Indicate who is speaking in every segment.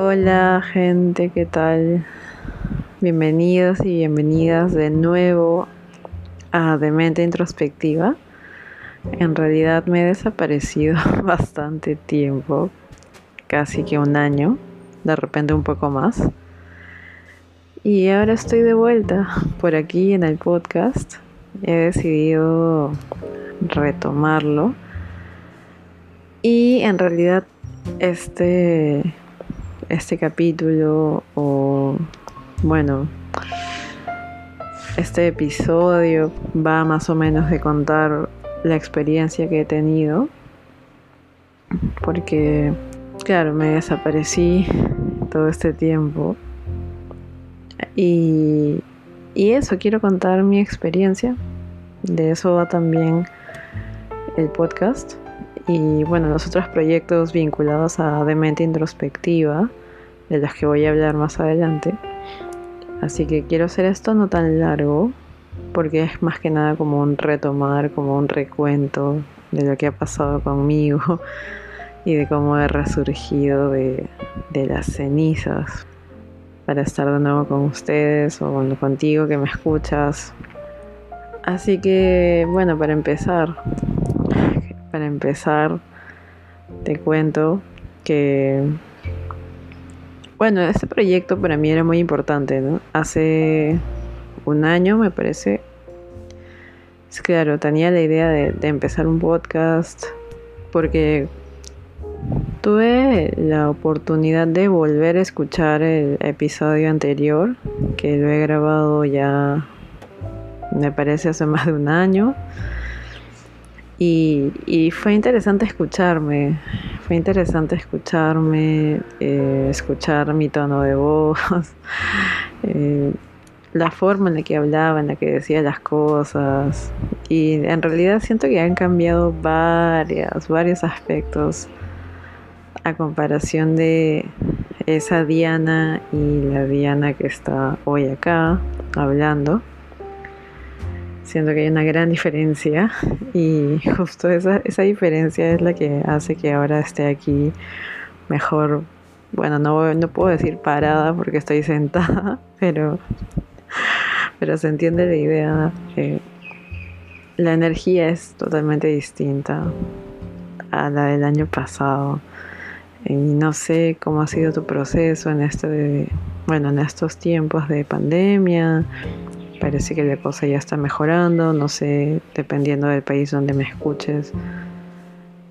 Speaker 1: Hola gente, ¿qué tal? Bienvenidos y bienvenidas de nuevo a Demente Introspectiva. En realidad me he desaparecido bastante tiempo, casi que un año, de repente un poco más. Y ahora estoy de vuelta por aquí en el podcast. He decidido retomarlo. Y en realidad este este capítulo o bueno, este episodio va más o menos de contar la experiencia que he tenido porque claro, me desaparecí todo este tiempo. Y, y eso, quiero contar mi experiencia, de eso va también el podcast y bueno, los otros proyectos vinculados a Demente Introspectiva, de los que voy a hablar más adelante. Así que quiero hacer esto no tan largo, porque es más que nada como un retomar, como un recuento de lo que ha pasado conmigo y de cómo he resurgido de, de las cenizas para estar de nuevo con ustedes o contigo que me escuchas. Así que bueno, para empezar, para empezar, te cuento que, bueno, este proyecto para mí era muy importante, ¿no? Hace un año, me parece, es claro, tenía la idea de, empezar un podcast porque tuve la oportunidad de volver a escuchar el episodio anterior, que lo he grabado ya, me parece, hace más de un año. Y, fue interesante escucharme, fue interesante escucharme, eh, escuchar mi tono de voz, eh, la forma en la que hablaba, en la que decía las cosas. Y en realidad siento que han cambiado varias, varios aspectos a comparación de esa Diana y la Diana que está hoy acá hablando siento que hay una gran diferencia y justo esa, esa diferencia es la que hace que ahora esté aquí mejor, bueno, no, no puedo decir parada porque estoy sentada, pero, pero se entiende la idea. que la energía es totalmente distinta a la del año pasado. Y no sé cómo ha sido tu proceso en este, bueno, en estos tiempos de pandemia, parece que la cosa ya está mejorando, no sé, dependiendo del país donde me escuches,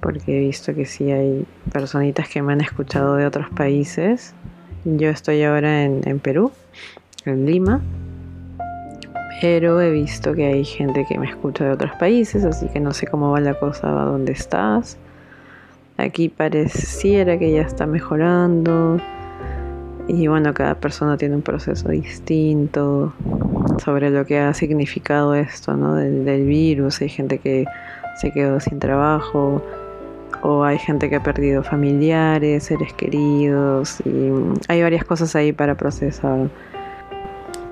Speaker 1: porque he visto que sí hay personitas que me han escuchado de otros países. Yo estoy ahora en, Perú, en Lima, pero he visto que hay gente que me escucha de otros países, así que no sé cómo va la cosa donde estás. Aquí pareciera que ya está mejorando. Y bueno, cada persona tiene un proceso distinto sobre lo que ha significado esto, ¿no? Del, virus. Hay gente que se quedó sin trabajo o hay gente que ha perdido familiares, seres queridos y hay varias cosas ahí para procesar.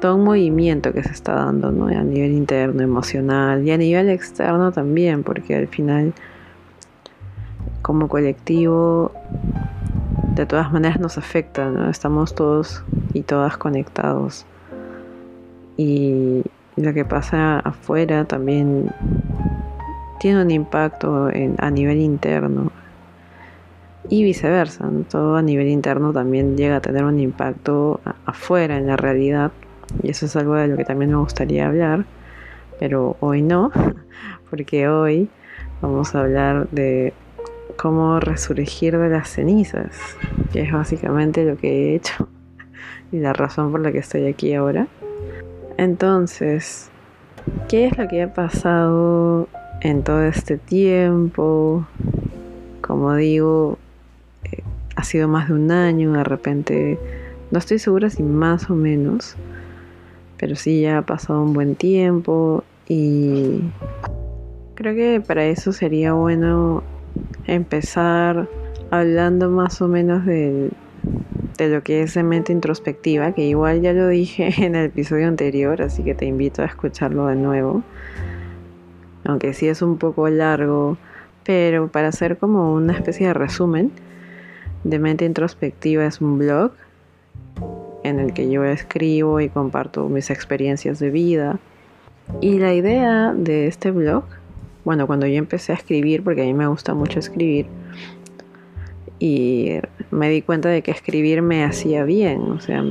Speaker 1: Todo un movimiento que se está dando, ¿no? A nivel interno, emocional y a nivel externo también, porque al final como colectivo de todas maneras nos afecta, ¿no? Estamos todos y todas conectados. Y lo que pasa afuera también tiene un impacto a nivel interno. Y viceversa, todo a nivel interno también llega a tener un impacto afuera en la realidad. Y eso es algo de lo que también me gustaría hablar. Pero hoy no, porque hoy vamos a hablar de cómo resurgir de las cenizas, que es básicamente lo que he hecho y la razón por la que estoy aquí ahora. Entonces, ¿qué es lo que ha pasado en todo este tiempo? Como digo, eh, ha sido más de un año, de repente, no estoy segura si más o menos, pero sí ya ha pasado un buen tiempo y creo que para eso sería bueno empezar hablando más o menos de, de lo que es mente introspectiva, que igual ya lo dije en el episodio anterior, así que te invito a escucharlo de nuevo. Aunque sí es un poco largo, pero para hacer como una especie de resumen, de mente introspectiva es un blog en el que yo escribo y comparto mis experiencias de vida. Y la idea de este blog, bueno, cuando yo empecé a escribir, porque a mí me gusta mucho escribir, y me di cuenta de que escribir me hacía bien, o sea,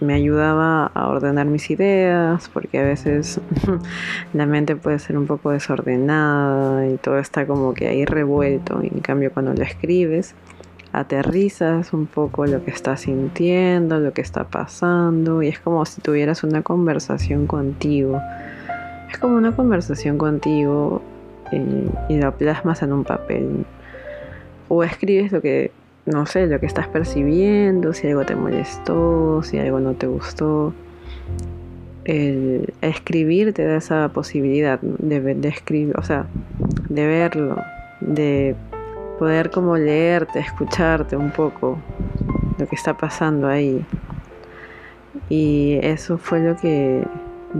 Speaker 1: me ayudaba a ordenar mis ideas, porque a veces la mente puede ser un poco desordenada y todo está como que ahí revuelto, y en cambio cuando lo escribes, aterrizas un poco lo que estás sintiendo, lo que está pasando, y es como si tuvieras una conversación contigo. Es como una conversación contigo eh, y lo plasmas en un papel. O escribes lo que, no sé, lo que estás percibiendo, si algo te molestó, si algo no te gustó. El escribir te da esa posibilidad de, de escribir, o sea, de verlo, de poder como leerte, escucharte un poco lo que está pasando ahí. Y eso fue lo que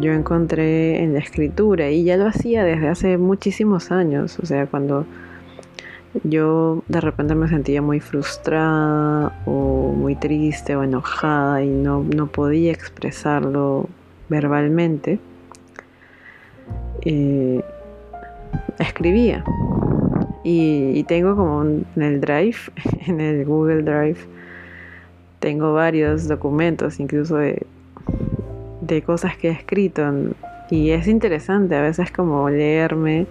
Speaker 1: yo encontré en la escritura y ya lo hacía desde hace muchísimos años, o sea, cuando yo de repente me sentía muy frustrada o muy triste o enojada y no, no podía expresarlo verbalmente, eh, escribía y, tengo como en el Drive, en el Google Drive, tengo varios documentos, incluso de, de cosas que he escrito. Y es interesante a veces como leerme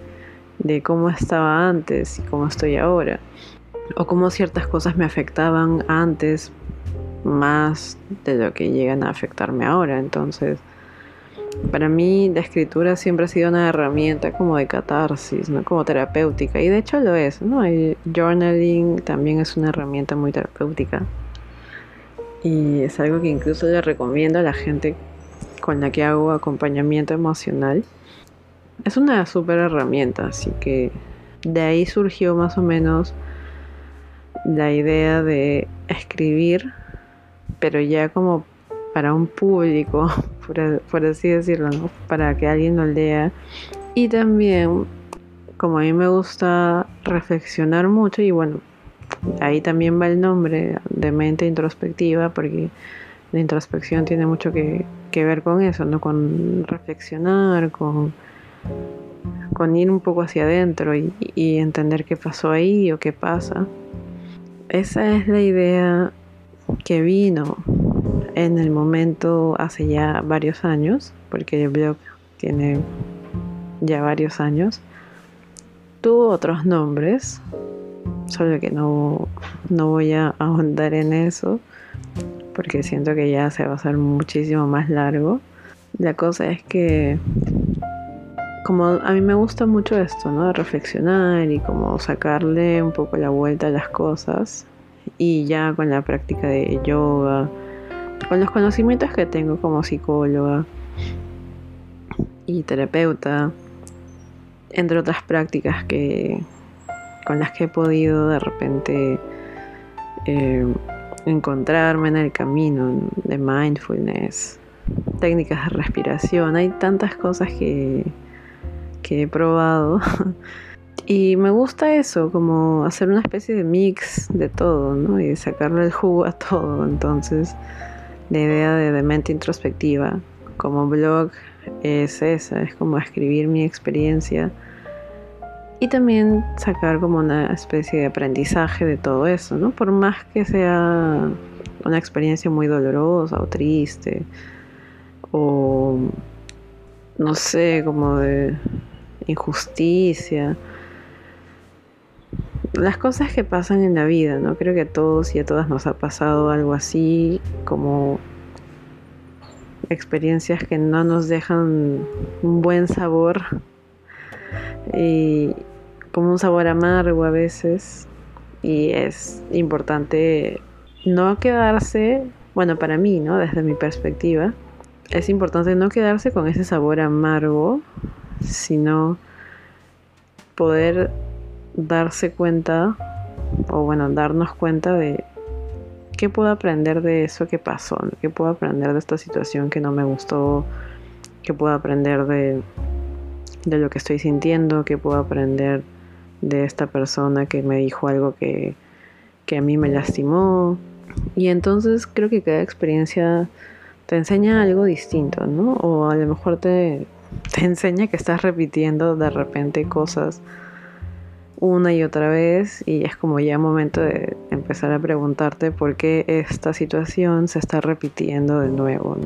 Speaker 1: de cómo estaba antes y cómo estoy ahora. O cómo ciertas cosas me afectaban antes más de lo que llegan a afectarme ahora. Entonces, para mí la escritura siempre ha sido una herramienta como de catarsis, ¿no? Como terapéutica. Y de hecho lo es, ¿no? El journaling también es una herramienta muy terapéutica. Y es algo que incluso le recomiendo a la gente con la que hago acompañamiento emocional. Es una súper herramienta, así que de ahí surgió más o menos la idea de escribir, pero ya como para un público, por, así decirlo, para que alguien lo lea. Y también, como a mí me gusta reflexionar mucho, y bueno, ahí también va el nombre de mente introspectiva, porque la introspección tiene mucho que, ver con eso, ¿no? Con reflexionar, con, con ir un poco hacia adentro y, entender qué pasó ahí o qué pasa. Esa es la idea que vino en el momento hace ya varios años, porque el blog tiene ya varios años. Tuvo otros nombres, solo que no, no voy a ahondar en eso, porque siento que ya se va a hacer muchísimo más largo. La cosa es que como a mí me gusta mucho esto, ¿no? reflexionar y como sacarle un poco la vuelta a las cosas. Y ya con la práctica de yoga, con los conocimientos que tengo como psicóloga y terapeuta, entre otras prácticas que con las que he podido de repente eh, encontrarme en el camino de mindfulness, técnicas de respiración, hay tantas cosas que, que he probado. Y me gusta eso, como hacer una especie de mix de todo, ¿no? Y sacarle el jugo a todo. Entonces, la idea de, mente introspectiva como blog es esa, es como escribir mi experiencia y también sacar como una especie de aprendizaje de todo eso, ¿no? Por más que sea una experiencia muy dolorosa o triste o no sé, como de injusticia. Las cosas que pasan en la vida, ¿no? Creo que a todos y a todas nos ha pasado algo así, como experiencias que no nos dejan un buen sabor y como un sabor amargo a veces y es importante no quedarse, bueno, para mí, ¿no? Desde mi perspectiva, es importante no quedarse con ese sabor amargo, sino poder darse cuenta o bueno, darnos cuenta de ¿qué puedo aprender de eso que pasó? ¿Qué puedo aprender de esta situación que no me gustó? ¿Qué puedo aprender de, de lo que estoy sintiendo? ¿Qué puedo aprender de esta persona que me dijo algo que, que a mí me lastimó. Y entonces creo que cada experiencia te enseña algo distinto, ¿no? O a lo mejor te, te enseña que estás repitiendo de repente cosas una y otra vez y es como ya momento de empezar a preguntarte por qué esta situación se está repitiendo de nuevo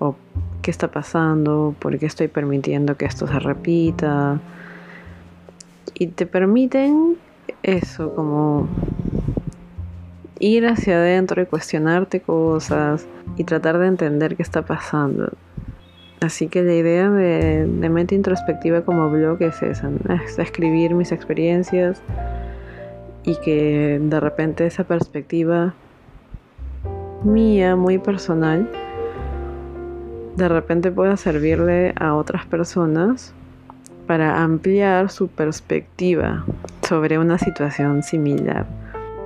Speaker 1: o qué está pasando, por qué estoy permitiendo que esto se repita y te permiten eso como ir hacia adentro y cuestionarte cosas y tratar de entender qué está pasando. Así que la idea de, mente introspectiva como blog es esa, es escribir mis experiencias y que de repente esa perspectiva mía, muy personal, de repente pueda servirle a otras personas para ampliar su perspectiva sobre una situación similar.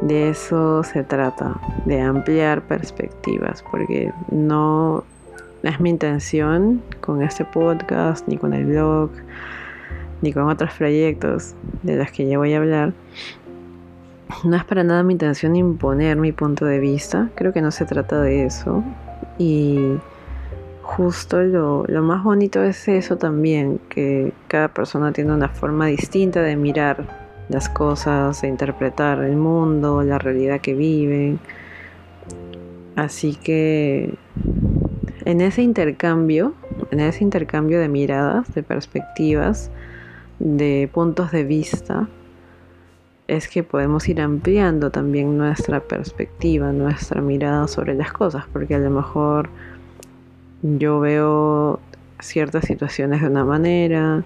Speaker 1: De eso se trata, de ampliar perspectivas, porque no es mi intención con este podcast, ni con el blog, ni con otros proyectos de los que ya voy a hablar. No es para nada mi intención imponer mi punto de vista, creo que no se trata de eso. Y justo lo, lo, más bonito es eso también, que cada persona tiene una forma distinta de mirar las cosas, de interpretar el mundo, la realidad que viven. Así que en ese intercambio, en ese intercambio de miradas, de perspectivas, de puntos de vista, es que podemos ir ampliando también nuestra perspectiva, nuestra mirada sobre las cosas, porque a lo mejor yo veo ciertas situaciones de una manera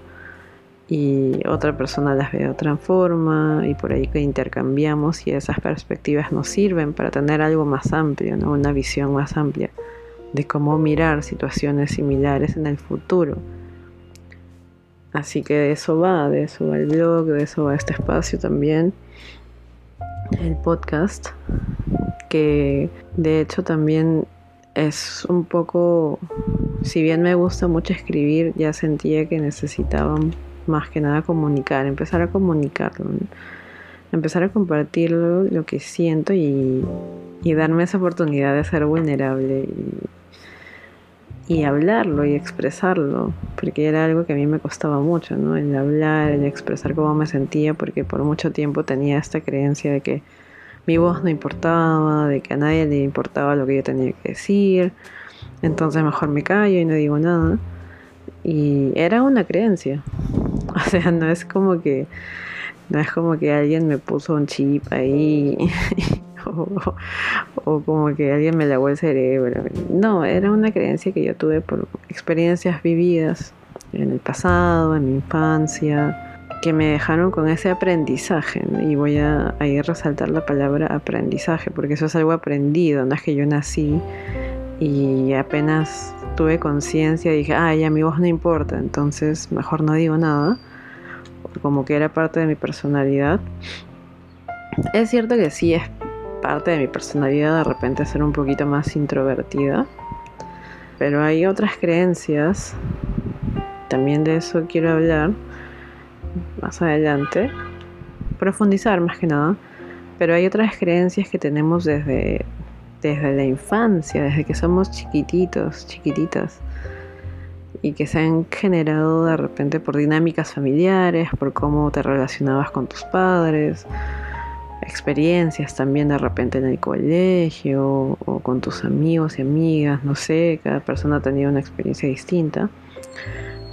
Speaker 1: y otra persona las ve de otra forma y por ahí que intercambiamos y esas perspectivas nos sirven para tener algo más amplio, ¿no? una visión más amplia de cómo mirar situaciones similares en el futuro. Así que de eso va, de eso va el blog, de eso va este espacio también, el podcast, que de hecho también es un poco, si bien me gusta mucho escribir, ya sentía que necesitaba más que nada comunicar, empezar a comunicarlo, empezar a compartir lo que siento y, y darme esa oportunidad de ser vulnerable y, y hablarlo y expresarlo, porque era algo que a mí me costaba mucho, ¿no? El hablar, el expresar cómo me sentía, porque por mucho tiempo tenía esta creencia de que mi voz no importaba, de que a nadie le importaba lo que yo tenía que decir, entonces mejor me callo y no digo nada. Y era una creencia. O sea, no es como que no es como que alguien me puso un chip ahí o, como que alguien me lavó el cerebro. No, era una creencia que yo tuve por experiencias vividas en el pasado, en mi infancia, que me dejaron con ese aprendizaje. Y voy a, a resaltar la palabra aprendizaje, porque eso es algo aprendido, no es que yo nací y apenas tuve conciencia dije, ay, ya mi voz no importa, entonces mejor no digo nada, como que era parte de mi personalidad. Es cierto que sí es parte de mi personalidad de repente ser un poquito más introvertida. Pero hay otras creencias, también de eso quiero hablar más adelante, profundizar más que nada, pero hay otras creencias que tenemos desde, desde la infancia, desde que somos chiquititos, chiquititas, y que se han generado de repente por dinámicas familiares, por cómo te relacionabas con tus padres, experiencias también de repente en el colegio o con tus amigos y amigas, no sé, cada persona ha tenido una experiencia distinta,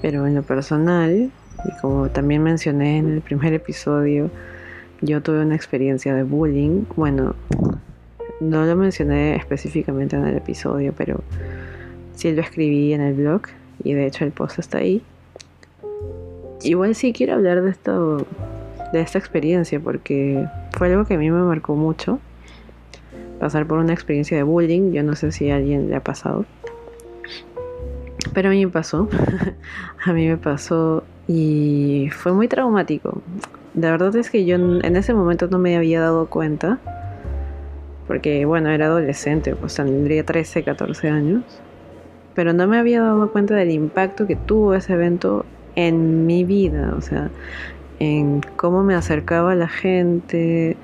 Speaker 1: pero en lo personal, y como también mencioné en el primer episodio, yo tuve una experiencia de bullying, bueno, no lo mencioné específicamente en el episodio, pero sí lo escribí en el blog y de hecho el post está ahí. Igual sí quiero hablar de esto de esta experiencia porque fue algo que a mí me marcó mucho. Pasar por una experiencia de bullying, yo no sé si alguien le ha pasado. Pero a mí me pasó. a mí me pasó y fue muy traumático. La verdad es que yo en ese momento no me había dado cuenta. Porque bueno, era adolescente, pues tendría 13, 14 años. Pero no me había dado cuenta del impacto que tuvo ese evento en mi vida. O sea, en cómo me acercaba a la gente,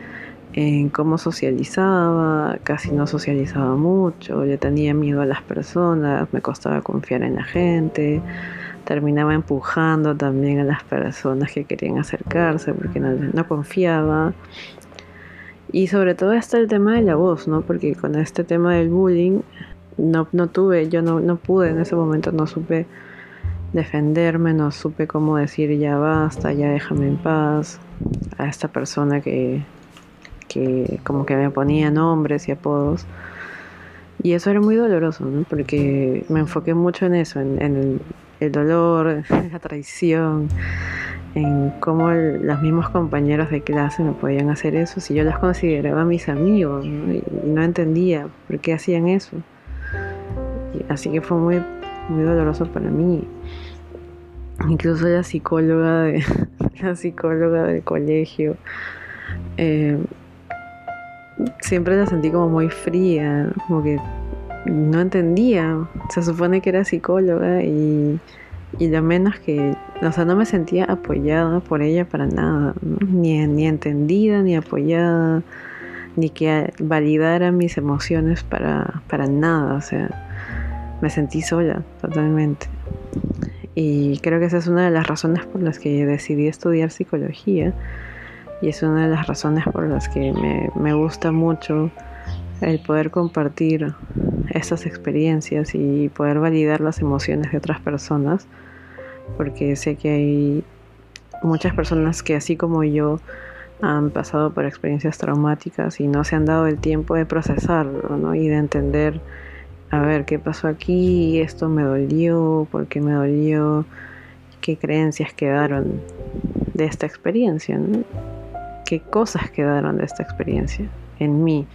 Speaker 1: en cómo socializaba, casi no socializaba mucho, yo tenía miedo a las personas, me costaba confiar en la gente, terminaba empujando también a las personas que querían acercarse porque no, confiaba. Y sobre todo está el tema de la voz, ¿no? Porque con este tema del bullying no, no tuve, yo no, no pude en ese momento, no supe defenderme, no supe cómo decir ya basta, ya déjame en paz a esta persona que, que como que me ponía nombres y apodos. Y eso era muy doloroso, ¿no? Porque me enfoqué mucho en eso, en, el, el, dolor, la traición, en cómo los mismos compañeros de clase me podían hacer eso si yo los consideraba mis amigos Y, no entendía por qué hacían eso. así que fue muy, muy doloroso para mí. Incluso la psicóloga de la psicóloga del colegio eh, siempre la sentí como muy fría, como que no entendía. Se supone que era psicóloga y, y lo menos que, o sea, no me sentía apoyada por ella para nada, ni, ni entendida, ni apoyada, ni que validara mis emociones para, para nada, o sea, me sentí sola totalmente. Y creo que esa es una de las razones por las que decidí estudiar psicología y es una de las razones por las que me, me gusta mucho el poder compartir estas experiencias y poder validar las emociones de otras personas, porque sé que hay muchas personas que así como yo han pasado por experiencias traumáticas y no se han dado el tiempo de procesarlo ¿no? y de entender, a ver, qué pasó aquí, esto me dolió, por qué me dolió, qué creencias quedaron de esta experiencia. ¿no? qué cosas quedaron de esta experiencia en mí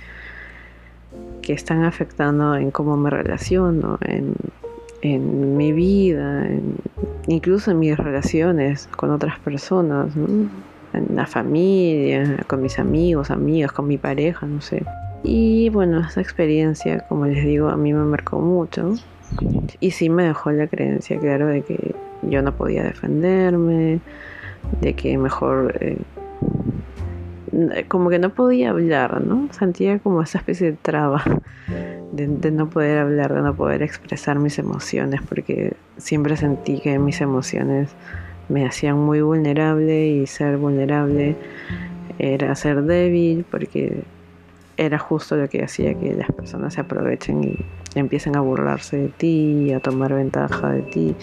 Speaker 1: que están afectando en cómo me relaciono, en, mi vida, incluso en mis relaciones con otras personas, en la familia, con mis amigos, amigas, con mi pareja, no sé. Y bueno, esta experiencia, como les digo, a mí me marcó mucho y sí me dejó la creencia, claro, de que yo no podía defenderme, de que mejor eh, como que no podía hablar, ¿no? Sentía como esa especie de traba de, no poder hablar, de no poder expresar mis emociones, porque siempre sentí que mis emociones me hacían muy vulnerable y ser vulnerable era ser débil, porque era justo lo que hacía que las personas se aprovechen y empiecen a burlarse de ti, a tomar ventaja de ti.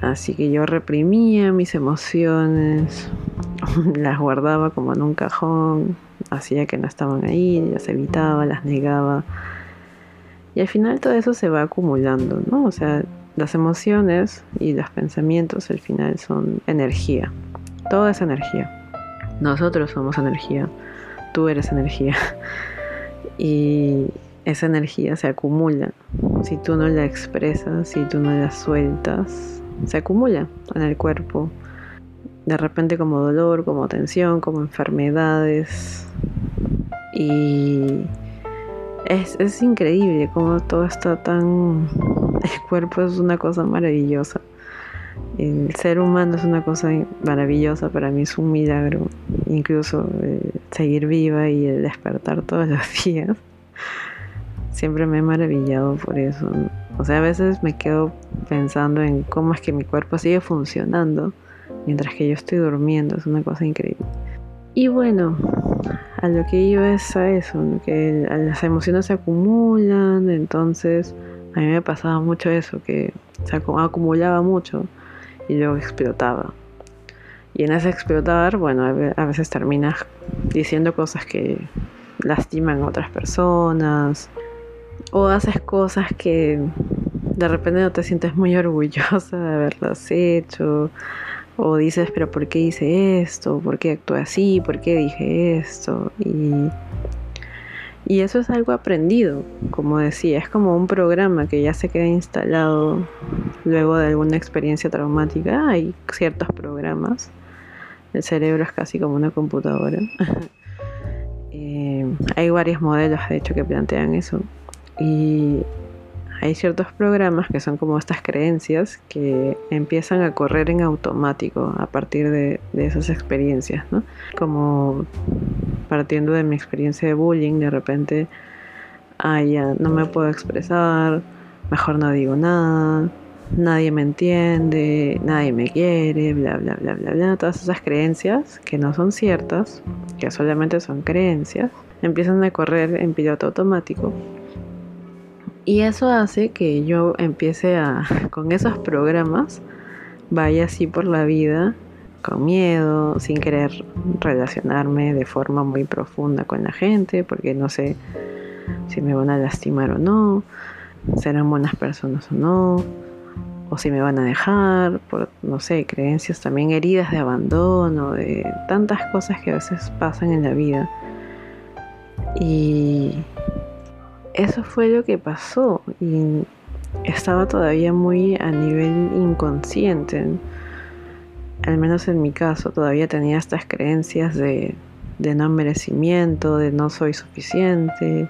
Speaker 1: Así que yo reprimía mis emociones, las guardaba como en un cajón, hacía que no estaban ahí, las evitaba, las negaba. Y al final todo eso se va acumulando, ¿no? O sea, las emociones y los pensamientos al final son energía. Todo es energía. Nosotros somos energía. Tú eres energía. Y esa energía se acumula. Si tú no la expresas, si tú no la sueltas, se acumula en el cuerpo de repente como dolor, como tensión, como enfermedades. Y es, increíble como todo está tan... El cuerpo es una cosa maravillosa. El ser humano es una cosa maravillosa, para mí es un milagro. Incluso seguir viva y el despertar todos los días. Siempre me he maravillado por eso. O sea, a veces me quedo pensando en cómo es que mi cuerpo sigue funcionando mientras que yo estoy durmiendo, es una cosa increíble. Y bueno, a lo que iba es a eso, que las emociones se acumulan, entonces a mí me pasaba mucho eso, que se acumulaba mucho y luego explotaba. Y en ese explotar, bueno, a veces terminas diciendo cosas que lastiman a otras personas o haces cosas que de repente no te sientes muy orgullosa de haberlas hecho o dices, pero ¿por qué hice esto? ¿Por qué actué así? ¿Por qué dije esto? Y, y eso es algo aprendido, como decía, es como un programa que ya se queda instalado luego de alguna experiencia traumática. Hay ciertos programas, el cerebro es casi como una computadora. Eh, hay varios modelos, de hecho, que plantean eso. Y hay ciertos programas que son como estas creencias que empiezan a correr en automático a partir de, esas experiencias, ¿no? Como partiendo de mi experiencia de bullying, de repente, ah, no me puedo expresar, mejor no digo nada, nadie me entiende, nadie me quiere, bla, bla, bla, bla, bla. Todas esas creencias que no son ciertas, que solamente son creencias, empiezan a correr en piloto automático. Y eso hace que yo empiece a, con esos programas, vaya así por la vida, con miedo, sin querer relacionarme de forma muy profunda con la gente, porque no sé si me van a lastimar o no, serán buenas personas o no o si me van a dejar, por, no sé, creencias también heridas de abandono, de tantas cosas que a veces pasan en la vida. Y eso fue lo que pasó y estaba todavía muy a nivel inconsciente. Al menos en mi caso, todavía tenía estas creencias de, de no merecimiento, de no soy suficiente,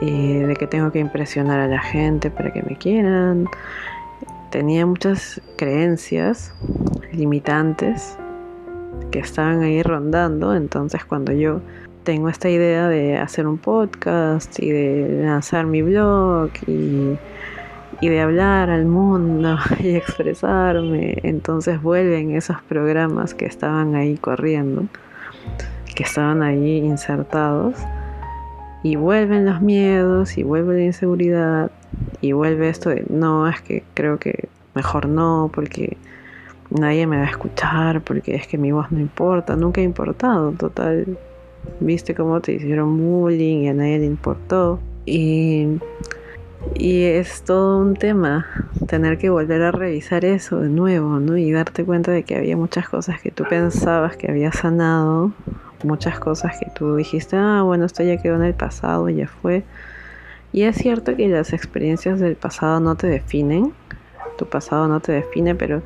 Speaker 1: eh, de que tengo que impresionar a la gente para que me quieran tenía muchas creencias limitantes que estaban ahí rondando, entonces cuando yo tengo esta idea de hacer un podcast y de lanzar mi blog y, de hablar al mundo y expresarme, entonces vuelven esos programas que estaban ahí corriendo, que estaban ahí insertados y vuelven los miedos y vuelve la inseguridad y vuelve esto de no, es que creo que mejor no, porque nadie me va a escuchar, porque es que mi voz no importa, nunca ha importado, total. Viste cómo te hicieron bullying y a nadie le importó. Y, y es todo un tema tener que volver a revisar eso de nuevo, ¿no? Y darte cuenta de que había muchas cosas que tú pensabas que había sanado muchas cosas que tú dijiste, ah, bueno, esto ya quedó en el pasado, ya fue. Y es cierto que las experiencias del pasado no te definen, tu pasado no te define, pero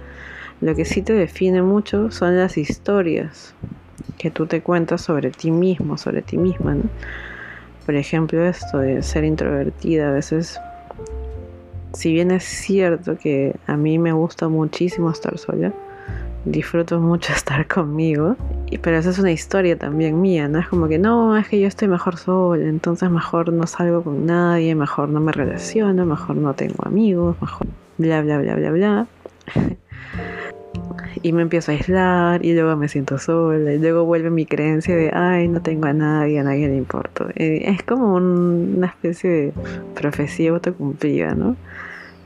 Speaker 1: lo que sí te define mucho son las historias que tú te cuentas sobre ti mismo, sobre ti misma. Por ejemplo, esto de ser introvertida, a veces, si bien es cierto que a mí me gusta muchísimo estar sola, disfruto mucho estar conmigo, pero esa es una historia también mía, ¿no? Es como que no, es que yo estoy mejor sola, entonces mejor no salgo con nadie, mejor no me relaciono, mejor no tengo amigos, mejor bla, bla, bla, bla, bla. y me empiezo a aislar y luego me siento sola y luego vuelve mi creencia de, ay, no tengo a nadie, a nadie le importo. Es como una especie de profecía autocumplida, ¿no?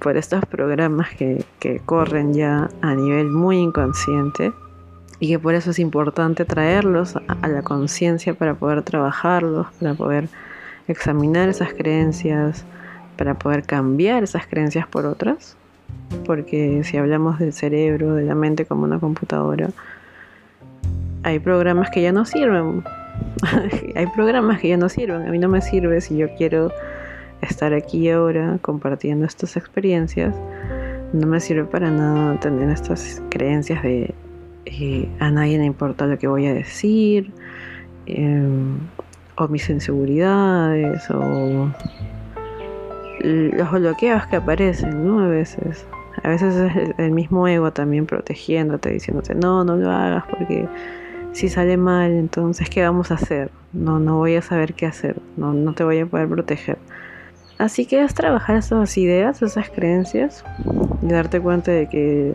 Speaker 1: por estos programas que, corren ya a nivel muy inconsciente y que por eso es importante traerlos a, la conciencia para poder trabajarlos, para poder examinar esas creencias, para poder cambiar esas creencias por otras. Porque si hablamos del cerebro, de la mente como una computadora, hay programas que ya no sirven. hay programas que ya no sirven. A mí no me sirve si yo quiero estar aquí ahora compartiendo estas experiencias, no me sirve para nada tener estas creencias de eh, a nadie le importa lo que voy a decir, em, o mis inseguridades, o los bloqueos que aparecen, ¿no? A veces. A veces es el mismo ego también protegiéndote, diciéndote, no, no lo hagas porque si sale mal, entonces, ¿qué vamos a hacer? No, no voy a saber qué hacer, no, no te voy a poder proteger. Así que es trabajar esas ideas, esas creencias y darte cuenta de que,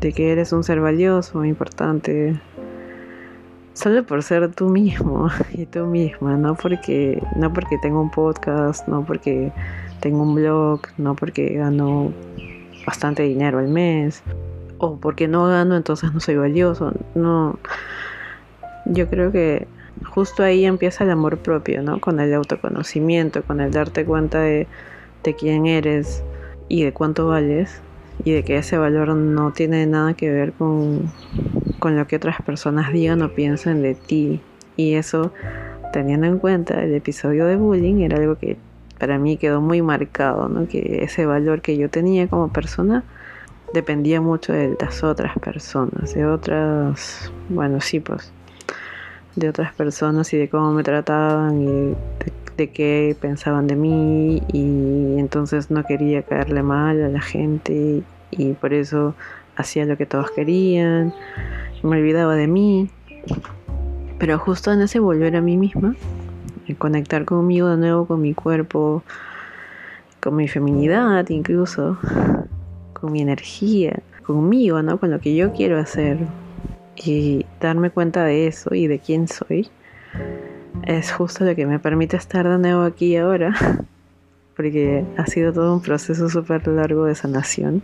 Speaker 1: de que eres un ser valioso, importante, solo por ser tú mismo y tú misma, no porque, no porque tengo un podcast, no porque tengo un blog, no porque gano bastante dinero al mes, o porque no gano entonces no soy valioso, no. Yo creo que justo ahí empieza el amor propio, ¿no? Con el autoconocimiento, con el darte cuenta de, quién eres y de cuánto vales y de que ese valor no tiene nada que ver con, con lo que otras personas digan o piensen de ti. Y eso, teniendo en cuenta el episodio de bullying, era algo que para mí quedó muy marcado, ¿no? Que ese valor que yo tenía como persona dependía mucho de las otras personas, de otras, bueno, sí, pues de otras personas y de cómo me trataban y de, de qué pensaban de mí y entonces no quería caerle mal a la gente y por eso hacía lo que todos querían, me olvidaba de mí. Pero justo en ese volver a mí misma, en conectar conmigo de nuevo, con mi cuerpo, con mi feminidad incluso, con mi energía, conmigo, ¿no? Con lo que yo quiero hacer y darme cuenta de eso y de quién soy, es justo lo que me permite estar de nuevo aquí ahora, porque ha sido todo un proceso súper largo de sanación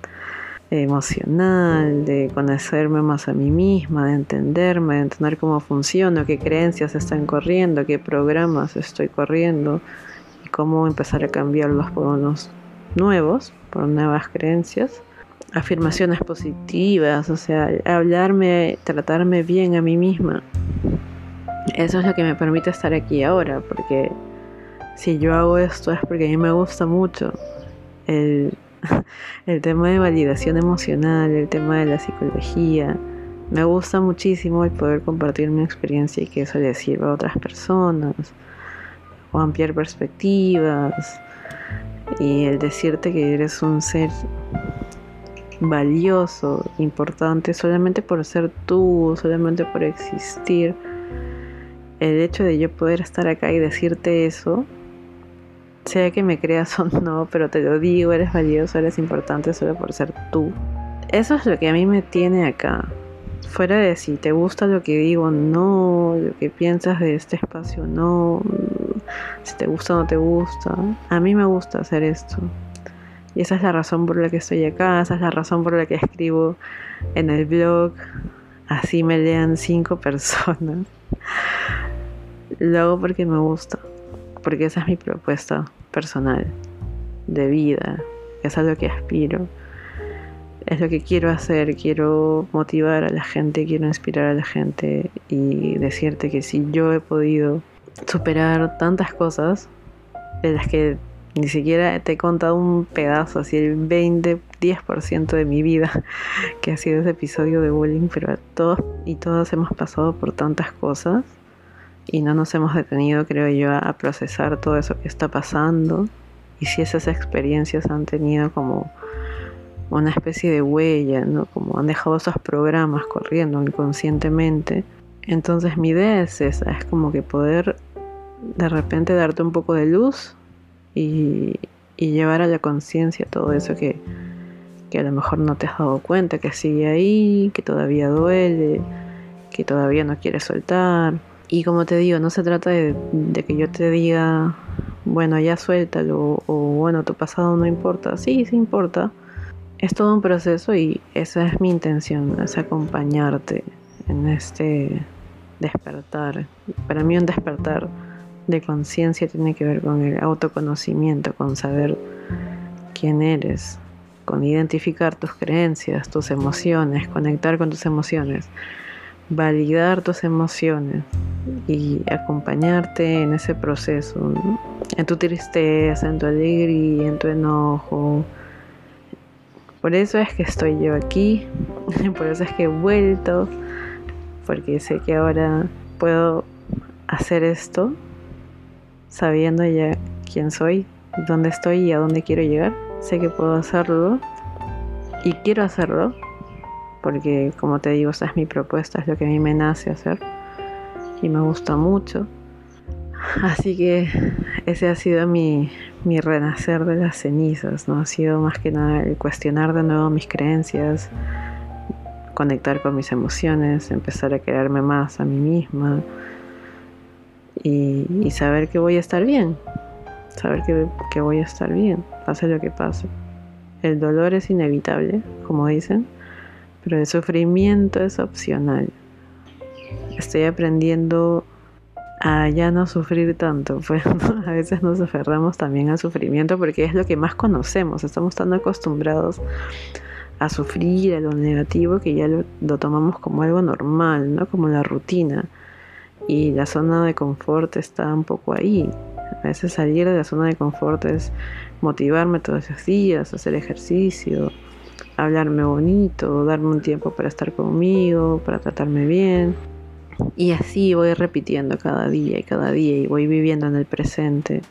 Speaker 1: emocional, de conocerme más a mí misma, de entenderme, de entender cómo funciono, qué creencias están corriendo, qué programas estoy corriendo y cómo empezar a cambiarlos por unos nuevos, por nuevas creencias. Afirmaciones positivas, o sea, hablarme, tratarme bien a mí misma. Eso es lo que me permite estar aquí ahora, porque si yo hago esto es porque a mí me gusta mucho el el tema de validación emocional, el tema de la psicología. Me gusta muchísimo el poder compartir mi experiencia y que eso le sirva a otras personas, o ampliar perspectivas, y el decirte que eres un ser valioso, importante, solamente por ser tú, solamente por existir. El hecho de yo poder estar acá y decirte eso sea que me creas o no, pero te lo digo, eres valioso, eres importante solo por ser tú. Eso es lo que a mí me tiene acá. Fuera de si te gusta lo que digo, no, lo que piensas de este espacio, no, si te gusta o no te gusta. A mí me gusta hacer esto. Y esa es la razón por la que estoy acá, esa es la razón por la que escribo en el blog. Así me lean cinco personas. Lo hago porque me gusta porque esa es mi propuesta personal de vida, es a lo que aspiro, es lo que quiero hacer, quiero motivar a la gente, quiero inspirar a la gente y decirte que si yo he podido superar tantas cosas de las que ni siquiera te he contado un pedazo, así el 20, 10% de mi vida, que ha sido ese episodio de bullying, pero todos y todas hemos pasado por tantas cosas y no nos hemos detenido, creo yo, a procesar todo eso que está pasando y si esas experiencias han tenido como una especie de huella, ¿no? Como han dejado esos programas corriendo inconscientemente. Entonces mi idea es esa, es como que poder de repente darte un poco de luz y, llevar a la conciencia todo eso que, que a lo mejor no te has dado cuenta, que sigue ahí, que todavía duele, que todavía no quieres soltar y como te digo, no se trata de, que yo te diga, bueno, ya suéltalo, o bueno, tu pasado no importa. Sí, sí importa. Es todo un proceso y esa es mi intención, es acompañarte en este despertar. Para mí un despertar de conciencia tiene que ver con el autoconocimiento, con saber quién eres, con identificar tus creencias, tus emociones, conectar con tus emociones validar tus emociones y acompañarte en ese proceso, en tu tristeza, en tu alegría, en tu enojo. Por eso es que estoy yo aquí, por eso es que he vuelto, porque sé que ahora puedo hacer esto sabiendo ya quién soy, dónde estoy y a dónde quiero llegar. Sé que puedo hacerlo y quiero hacerlo porque como te digo, esa es mi propuesta, es lo que a mí me nace hacer y me gusta mucho. Así que ese ha sido mi, renacer de las cenizas, ¿no? Ha sido más que nada el cuestionar de nuevo mis creencias, conectar con mis emociones, empezar a quererme más a mí misma y, saber que voy a estar bien, saber que, que voy a estar bien, pase lo que pase. El dolor es inevitable, como dicen, pero el sufrimiento es opcional. Estoy aprendiendo a ya no sufrir tanto, pues a veces nos aferramos también al sufrimiento porque es lo que más conocemos, estamos tan acostumbrados a sufrir, a lo negativo, que ya lo, lo tomamos como algo normal, ¿no? Como la rutina. Y la zona de confort está un poco ahí. A veces salir de la zona de confort es motivarme todos los días, hacer ejercicio, hablarme bonito, darme un tiempo para estar conmigo, para tratarme bien. Y así voy repitiendo cada día y cada día y voy viviendo en el presente.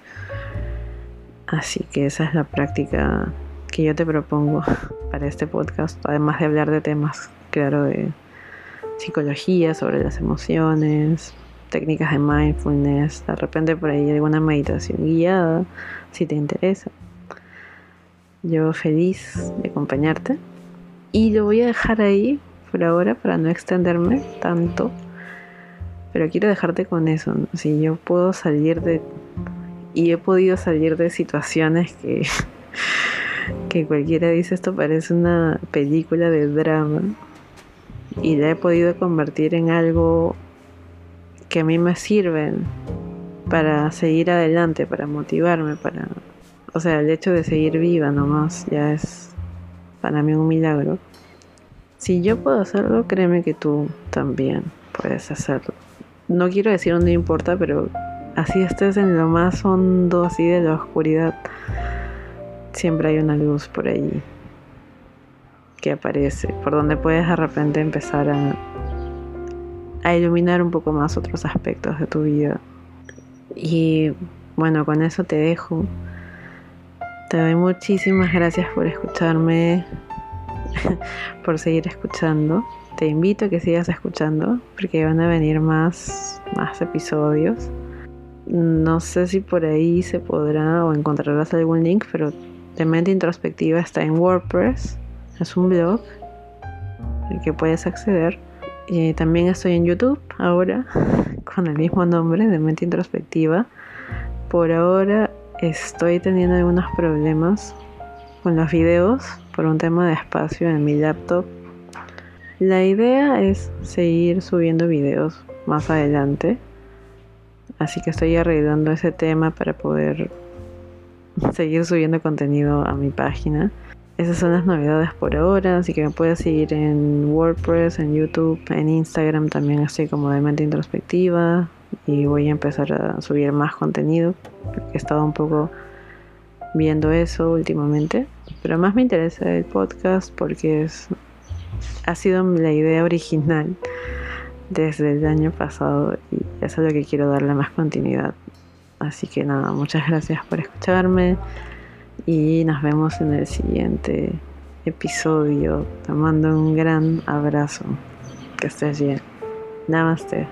Speaker 1: Así que esa es la práctica que yo te propongo para este podcast, además de hablar de temas, claro, de psicología, sobre las emociones, técnicas de mindfulness, de repente por ahí alguna meditación guiada, si te interesa. Yo feliz de acompañarte y lo voy a dejar ahí por ahora para no extenderme tanto. Pero quiero dejarte con eso. Si yo puedo salir de... Y he podido salir de situaciones que, que cualquiera dice esto parece una película de drama. Y la he podido convertir en algo que a mí me sirven para seguir adelante, para motivarme, para... O sea, el hecho de seguir viva nomás ya es para mí un milagro. Si yo puedo hacerlo, créeme que tú también puedes hacerlo. No quiero decir no importa, pero así estés en lo más hondo, así de la oscuridad, siempre hay una luz por ahí que aparece, por donde puedes de repente empezar a a iluminar un poco más otros aspectos de tu vida. Y bueno, con eso te dejo. Te doy muchísimas gracias por escucharme, por seguir escuchando. Te invito a que sigas escuchando porque van a venir más, más episodios. No sé si por ahí se podrá o encontrarás algún link, pero de mente introspectiva está en WordPress. Es un blog al que puedes acceder también estoy en YouTube ahora con el mismo nombre de mente introspectiva. Por ahora estoy teniendo algunos problemas con los videos por un tema de espacio en mi laptop. La idea es seguir subiendo videos más adelante. Así que estoy arreglando ese tema para poder seguir subiendo contenido a mi página. Esas son las novedades por ahora, así que me puedes seguir en WordPress, en YouTube, en Instagram también estoy como de mente introspectiva y voy a empezar a subir más contenido he estado un poco viendo eso últimamente, pero más me interesa el podcast porque es, ha sido la idea original desde el año pasado y eso es lo que quiero darle más continuidad. Así que nada, muchas gracias por escucharme y nos vemos en el siguiente episodio. Te mando un gran abrazo. Que estés bien. Namaste.